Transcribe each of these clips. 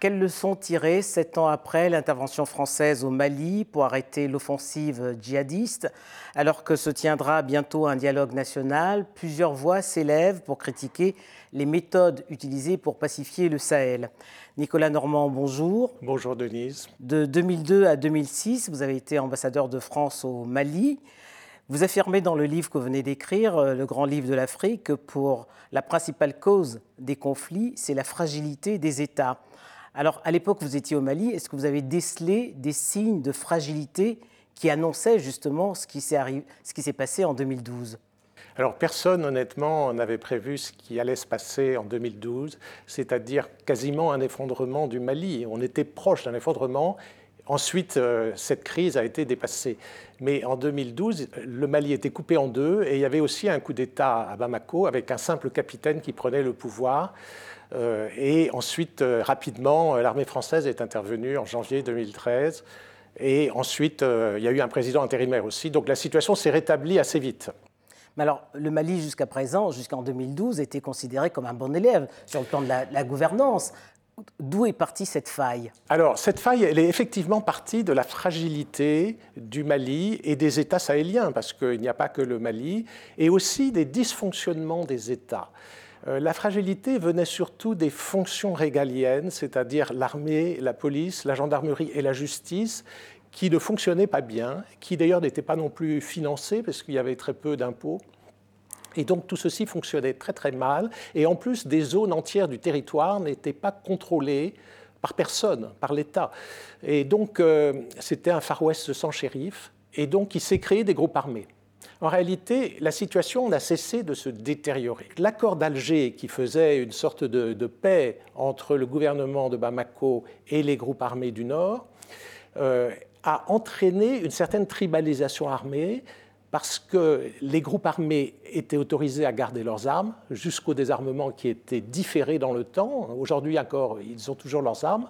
Quelles leçons tirer sept ans après l'intervention française au Mali pour arrêter l'offensive djihadiste Alors que se tiendra bientôt un dialogue national, plusieurs voix s'élèvent pour critiquer les méthodes utilisées pour pacifier le Sahel. Nicolas Normand, bonjour. Bonjour Denise. De 2002 à 2006, vous avez été ambassadeur de France au Mali. Vous affirmez dans le livre que vous venez d'écrire, euh, le grand livre de l'Afrique, que pour la principale cause des conflits, c'est la fragilité des États. Alors, à l'époque, vous étiez au Mali, est-ce que vous avez décelé des signes de fragilité qui annonçaient justement ce qui s'est passé en 2012 alors personne, honnêtement, n'avait prévu ce qui allait se passer en 2012, c'est-à-dire quasiment un effondrement du Mali. On était proche d'un effondrement Ensuite, euh, cette crise a été dépassée. Mais en 2012, le Mali était coupé en deux et il y avait aussi un coup d'État à Bamako avec un simple capitaine qui prenait le pouvoir. Euh, et ensuite, euh, rapidement, l'armée française est intervenue en janvier 2013. Et ensuite, il y a eu un président intérimaire aussi. Donc la situation s'est rétablie assez vite. Mais alors, le Mali, jusqu'à présent, jusqu'en 2012, était considéré comme un bon élève sur le plan de la gouvernance. D'où est partie cette faille Alors, cette faille, elle est effectivement partie de la fragilité du Mali et des États sahéliens, parce qu'il n'y a pas que le Mali, et aussi des dysfonctionnements des États. Euh, la fragilité venait surtout des fonctions régaliennes, c'est-à-dire l'armée, la police, la gendarmerie et la justice, qui ne fonctionnaient pas bien, qui d'ailleurs n'étaient pas non plus financées, parce qu'il y avait très peu d'impôts. Et donc tout ceci fonctionnait très très mal. Et en plus, des zones entières du territoire n'étaient pas contrôlées par personne, par l'État. Et donc euh, c'était un Far West sans shérif. Et donc il s'est créé des groupes armés. En réalité, la situation n'a cessé de se détériorer. L'accord d'Alger, qui faisait une sorte de, paix entre le gouvernement de Bamako et les groupes armés du Nord, euh, a entraîné une certaine tribalisation armée parce que les groupes armés étaient autorisés à garder leurs armes jusqu'au désarmement qui était différé dans le temps. Aujourd'hui encore, ils ont toujours leurs armes.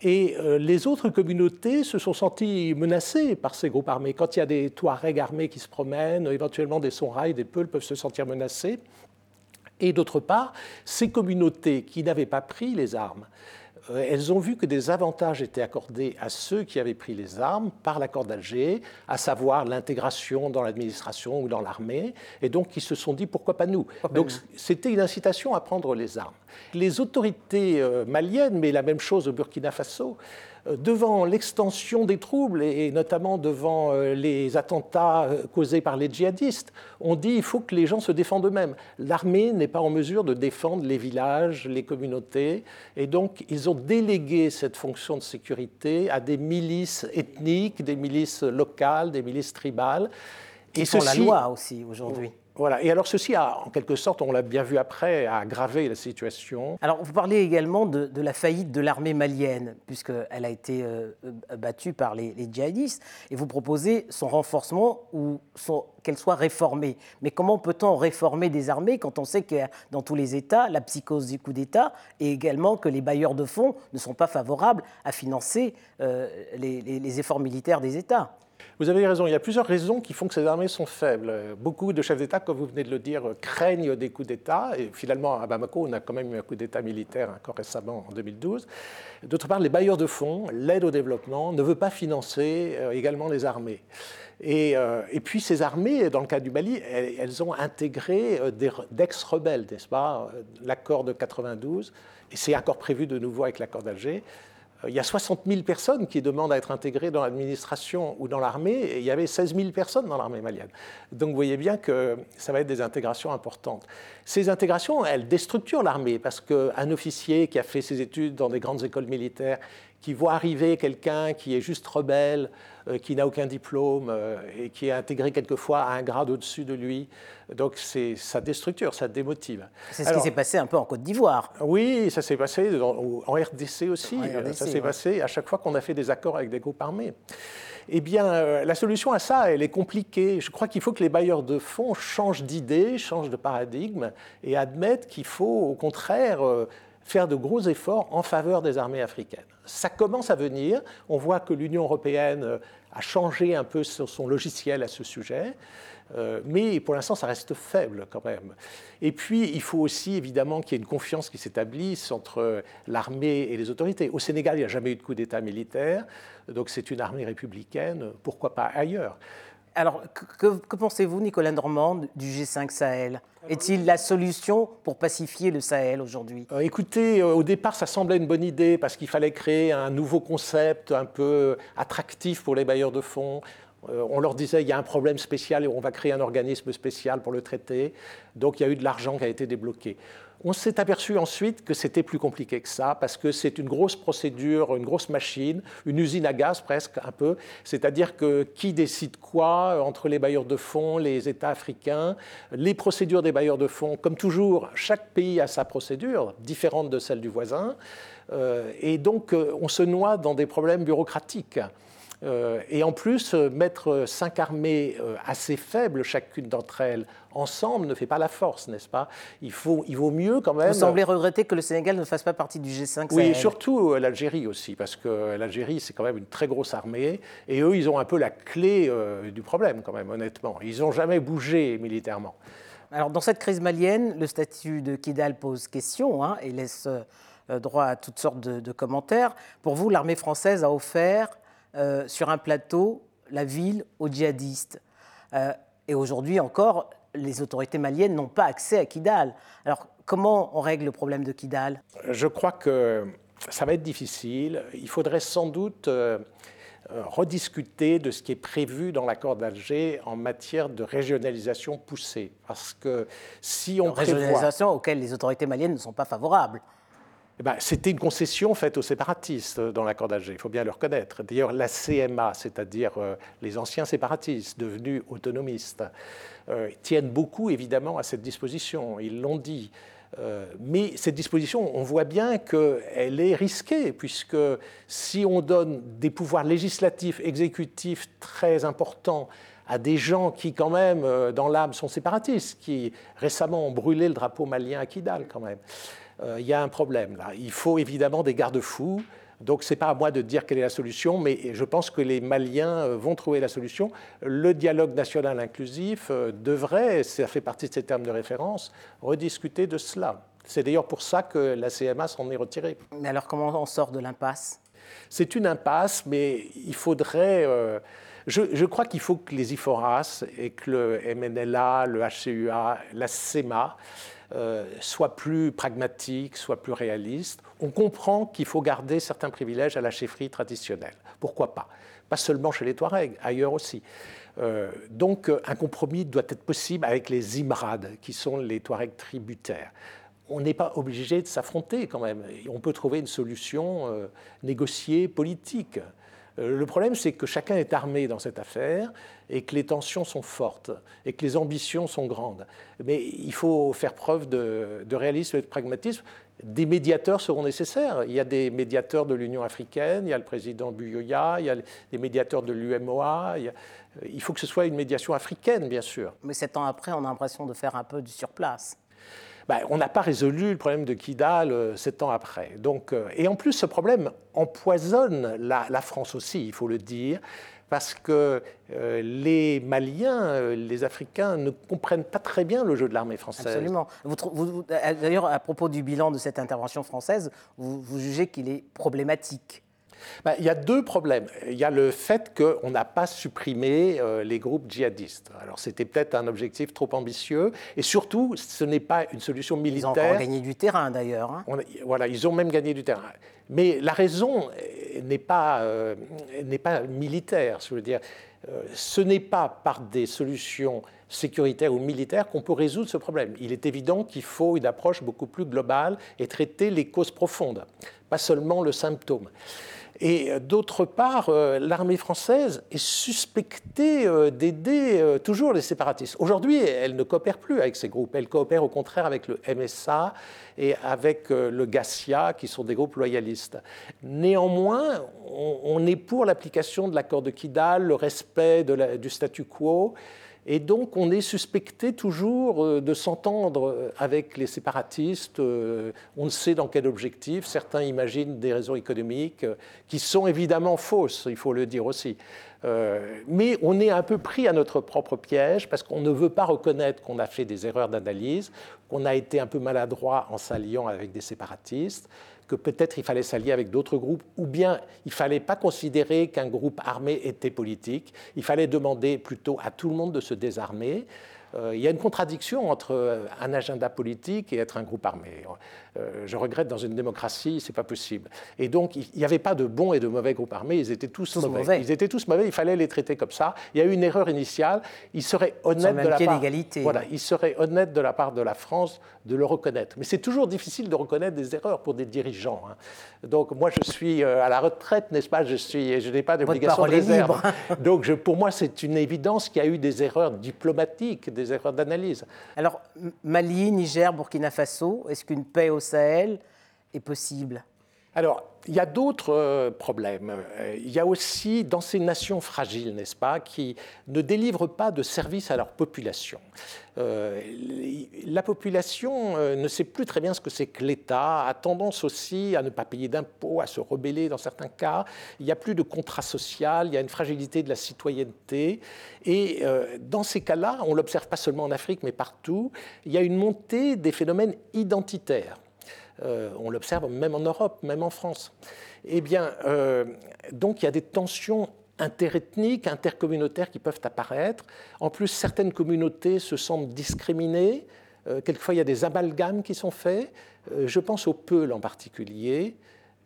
Et euh, les autres communautés se sont senties menacées par ces groupes armés. Quand il y a des Touaregs armés qui se promènent, éventuellement des Songhai, des Peuls peuvent se sentir menacés. Et d'autre part, ces communautés qui n'avaient pas pris les armes elles ont vu que des avantages étaient accordés à ceux qui avaient pris les armes par l'accord d'Alger, à savoir l'intégration dans l'administration ou dans l'armée, et donc ils se sont dit pourquoi pas nous. Donc c'était une incitation à prendre les armes. Les autorités euh, maliennes, mais la même chose au Burkina Faso, euh, devant l'extension des troubles et notamment devant euh, les attentats causés par les djihadistes, on dit il faut que les gens se défendent eux-mêmes. L'armée n'est pas en mesure de défendre les villages, les communautés, et donc ils ont délégué cette fonction de sécurité à des milices ethniques, des milices locales, des milices tribales. Et sont la loi aussi aujourd'hui. Voilà. Et alors ceci a, en quelque sorte, on l'a bien vu après, aggravé la situation. Alors vous parlez également de, la faillite de l'armée malienne, puisqu'elle a été euh, battue par les, djihadistes, et vous proposez son renforcement ou qu'elle soit réformée. Mais comment peut-on réformer des armées quand on sait que dans tous les États, la psychose du coup d'État, et également que les bailleurs de fonds ne sont pas favorables à financer euh, les efforts militaires des États? Vous avez raison, il y a plusieurs raisons qui font que ces armées sont faibles. Beaucoup de chefs d'État, comme vous venez de le dire, craignent des coups d'État. Et finalement, à Bamako, on a quand même eu un coup d'État militaire encore récemment, en 2012. D'autre part, les bailleurs de fonds, l'aide au développement, ne veulent pas financer euh, également les armées. Et, euh, et, puis ces armées, dans le cas du Mali, elles, ont intégré euh, d'ex-rebelles, n'est-ce pas L'accord de 92, et c'est encore prévu de nouveau avec l'accord d'Alger, il y a 60 000 personnes qui demandent à être intégrées dans l'administration ou dans l'armée, et il y avait 16 000 personnes dans l'armée malienne. Donc vous voyez bien que ça va être des intégrations importantes. Ces intégrations, elles déstructurent l'armée, parce qu'un officier qui a fait ses études dans des grandes écoles militaires, qui voit arriver quelqu'un qui est juste rebelle, euh, qui n'a aucun diplôme euh, et qui est intégré quelquefois à un grade au-dessus de lui. Donc ça déstructure, ça démotive. C'est ce qui s'est passé un peu en Côte d'Ivoire. Oui, ça s'est passé en RDC aussi. ça s'est passé à chaque fois qu'on a fait des accords avec des groupes armés. Eh bien, euh, la solution à ça, elle est compliquée. Je crois qu'il faut que les bailleurs de fonds changent d'idée, changent de paradigme et admettent qu'il faut, au contraire, faire de gros efforts en faveur des armées africaines. Ça commence à venir. On voit que l'Union européenne a changé un peu son logiciel à ce sujet. Euh, mais pour l'instant, ça reste faible quand même. Et puis, il faut aussi évidemment qu'il y ait une confiance qui s'établisse entre l'armée et les autorités. Au Sénégal, il n'y a jamais eu de coup d'État militaire, donc c'est une armée républicaine, pourquoi pas ailleurs? Alors, que, pensez-vous, Nicolas Normand, du G5 Sahel Est-il la solution pour pacifier le Sahel aujourd'hui euh, Écoutez, euh, au départ, ça semblait une bonne idée parce qu'il fallait créer un nouveau concept un peu attractif pour les bailleurs de fonds. Euh, on leur disait il y a un problème spécial et on va créer un organisme spécial pour le traiter. Donc il y a eu de l'argent qui a été débloqué. On s'est aperçu ensuite que c'était plus compliqué que ça, parce que c'est une grosse procédure, une grosse machine, une usine à gaz presque un peu. C'est-à-dire que qui décide quoi entre les bailleurs de fonds, les États africains, les procédures des bailleurs de fonds. Comme toujours, chaque pays a sa procédure, différente de celle du voisin. Euh, et donc euh, on se noie dans des problèmes bureaucratiques. Euh, et en plus, euh, mettre cinq armées euh, assez faibles, chacune d'entre elles, ensemble, ne fait pas la force, n'est-ce pas? Il, faut, il vaut mieux quand même. Vous semblez regretter que le Sénégal ne fasse pas partie du G5 Oui, surtout l'Algérie aussi, parce que l'Algérie, c'est quand même une très grosse armée, et eux, ils ont un peu la clé du problème, quand même, honnêtement. Ils n'ont jamais bougé militairement. Alors, dans cette crise malienne, le statut de Kidal pose question hein, et laisse droit à toutes sortes de, de commentaires. Pour vous, l'armée française a offert euh, sur un plateau la ville aux djihadistes. Euh, et aujourd'hui encore, les autorités maliennes n'ont pas accès à Kidal. Alors comment on règle le problème de Kidal? Je crois que ça va être difficile. Il faudrait sans doute euh, rediscuter de ce qui est prévu dans l'accord d'Alger en matière de régionalisation poussée. Parce que si on Régionalisation auquel les autorités maliennes ne sont pas favorables. Eh ben, c'était une concession faite aux séparatistes dans l'accord d'Alger, il faut bien le reconnaître. D'ailleurs, la CMA, c'est-à-dire euh, les anciens séparatistes devenus autonomistes, euh, tiennent beaucoup évidemment à cette disposition, ils l'ont dit. Euh, mais cette disposition, on voit bien qu'elle est risquée, puisque si on donne des pouvoirs législatifs, exécutifs très importants à des gens qui, quand même, dans l'âme, sont séparatistes, qui récemment ont brûlé le drapeau malien à Kidal, quand même, euh, il y a un problème là. Il faut évidemment des garde-fous. Donc ce n'est pas à moi de dire quelle est la solution, mais je pense que les Maliens euh, vont trouver la solution. Le dialogue national inclusif euh, devrait, ça fait partie de ces termes de référence, rediscuter de cela. C'est d'ailleurs pour ça que la CMA s'en est retirée. Mais alors comment on sort de l'impasse? C'est une impasse, mais il faudrait... je, crois qu'il faut que les IFORAS et que le MNLA, le HCUA, la CEMA euh, soit plus pragmatique, soit plus réaliste. On comprend qu'il faut garder certains privilèges à la chefferie traditionnelle. Pourquoi pas? Pas seulement chez les Touaregs, ailleurs aussi. Euh, donc un compromis doit être possible avec les Imrad, qui sont les Touaregs tributaires. On n'est pas obligé de s'affronter quand même. On peut trouver une solution euh, négociée, politique. Euh, le problème, c'est que chacun est armé dans cette affaire et que les tensions sont fortes et que les ambitions sont grandes. Mais il faut faire preuve de, réalisme et de pragmatisme. Des médiateurs seront nécessaires. Il y a des médiateurs de l'Union africaine, il y a le président Buyoya, il y a des médiateurs de l'UMOA. Il, faut que ce soit une médiation africaine, bien sûr. Mais sept ans après, on a l'impression de faire un peu du surplace. Ben, on n'a pas résolu le problème de Kidal euh, sept ans après. Donc, euh, et en plus, ce problème empoisonne la, France aussi, il faut le dire, parce que euh, les Maliens, les Africains ne comprennent pas très bien le jeu de l'armée française. Absolument. D'ailleurs, à propos du bilan de cette intervention française, vous jugez qu'il est problématique ben, il y a deux problèmes. Il y a le fait qu'on n'a pas supprimé euh, les groupes djihadistes. Alors c'était peut-être un objectif trop ambitieux. Et surtout, ce n'est pas une solution militaire. Ils ont encore gagné du terrain d'ailleurs. Hein. Voilà, ils ont même gagné du terrain. Mais la raison n'est pas, euh, n'est pas militaire. Je veux dire, euh, ce n'est pas par des solutions sécuritaires ou militaires qu'on peut résoudre ce problème. Il est évident qu'il faut une approche beaucoup plus globale et traiter les causes profondes, pas seulement le symptôme. Et euh, d'autre part, euh, l'armée française est suspectée euh, d'aider toujours les séparatistes. Aujourd'hui, elle ne coopère plus avec ces groupes. Elle coopère au contraire avec le MSA et avec le GACIA, qui sont des groupes loyalistes. Néanmoins, on est pour l'application de l'accord de Kidal, le respect du statu quo. Et donc on est suspecté toujours euh, de s'entendre euh, avec les séparatistes. Euh, on ne sait dans quel objectif. Certains imaginent des raisons économiques qui sont évidemment fausses, il faut le dire aussi. mais on est un peu pris à notre propre piège parce qu'on ne veut pas reconnaître qu'on a fait des erreurs d'analyse, qu'on a été un peu maladroit en s'alliant avec des séparatistes, que peut-être il fallait s'allier avec d'autres groupes, ou bien il ne fallait pas considérer qu'un groupe armé était politique, il fallait demander plutôt à tout le monde de se désarmer. Euh, il y a une contradiction entre euh, un agenda politique et être un groupe armé. Euh, je regrette, dans une démocratie, ce n'est pas possible. Et donc, il n'y avait pas de bons et de mauvais groupes armés, ils étaient tous, mauvais. Ils étaient tous mauvais, il fallait les traiter comme ça. Il y a eu une erreur initiale, il serait honnête de la part... Voilà, il serait honnête de la part de la France de le reconnaître. Mais c'est toujours difficile de reconnaître des erreurs pour des dirigeants. Hein. Donc, moi, je suis à la retraite, n'est-ce pas Je, suis, je n'ai pas d'obligation de réserve. Donc, je, pour moi, c'est une évidence qu'il y a eu des erreurs diplomatiques, des erreurs d'analyse. Alors, Mali, Niger, Burkina Faso, est-ce qu'une paix au Sahel est possible? Alors, il y a d'autres euh, problèmes. Euh, il y a aussi dans ces nations fragiles, n'est-ce pas, qui ne délivrent pas de services à leur population. Euh, la population ne sait plus très bien ce que c'est que l'État, a tendance aussi à ne pas payer d'impôts, à se rebeller dans certains cas. Il n'y a plus de contrat social, il y a une fragilité de la citoyenneté. Et dans ces cas-là, on l'observe pas seulement en Afrique, mais partout, il y a une montée des phénomènes identitaires. Euh, on l'observe même en Europe, même en France. Eh bien, euh, donc il y a des tensions interethniques, intercommunautaires qui peuvent apparaître. En plus, certaines communautés se sentent discriminées. Euh, quelquefois, il y a des amalgames qui sont faits. je pense aux Peuls en particulier,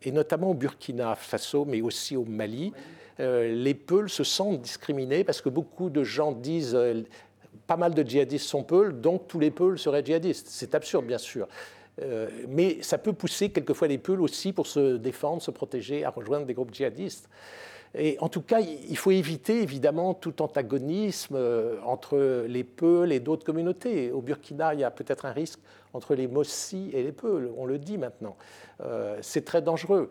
et notamment au Burkina Faso, mais aussi au Mali. les Peuls se sentent discriminés parce que beaucoup de gens disent pas mal de djihadistes sont Peuls, donc tous les Peuls seraient djihadistes. C'est absurde, bien sûr. Euh, mais ça peut pousser quelquefois les Peuls aussi pour se défendre, se protéger, à rejoindre des groupes djihadistes. Et en tout cas, il faut éviter évidemment tout antagonisme euh, entre les Peuls et d'autres communautés. Au Burkina, il y a peut-être un risque entre les Mossi et les Peuls, on le dit maintenant. Euh, c'est très dangereux.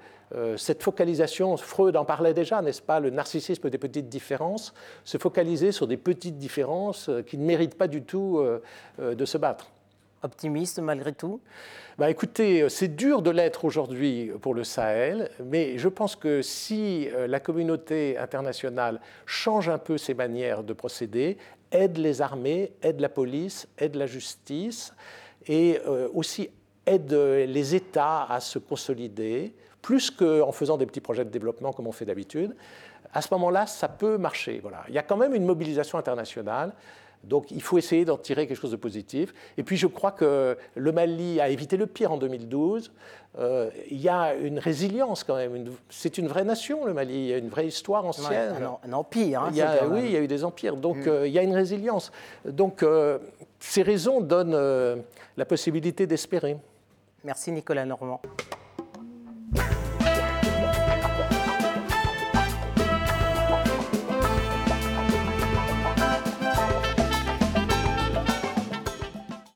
cette focalisation, Freud en parlait déjà, n'est-ce pas, le narcissisme des petites différences, se focaliser sur des petites différences qui ne méritent pas du tout de se battre optimiste malgré tout bah Écoutez, c'est dur de l'être aujourd'hui pour le Sahel, mais je pense que si euh, la communauté internationale change un peu ses manières de procéder, aide les armées, aide la police, aide la justice, et euh, aussi aide les États à se consolider, plus qu'en faisant des petits projets de développement comme on fait d'habitude, à ce moment-là, ça peut marcher. Voilà. Il y a quand même une mobilisation internationale. Donc il faut essayer d'en tirer quelque chose de positif. Et puis je crois que le Mali a évité le pire en 2012. Euh, il y a une résilience quand même. C'est une vraie nation, le Mali. Il y a une vraie histoire ancienne. un, empire. Hein, oui, il y a eu des empires. Donc mm. euh, il y a une résilience. Donc euh, ces raisons donnent la possibilité d'espérer. Merci Nicolas Normand.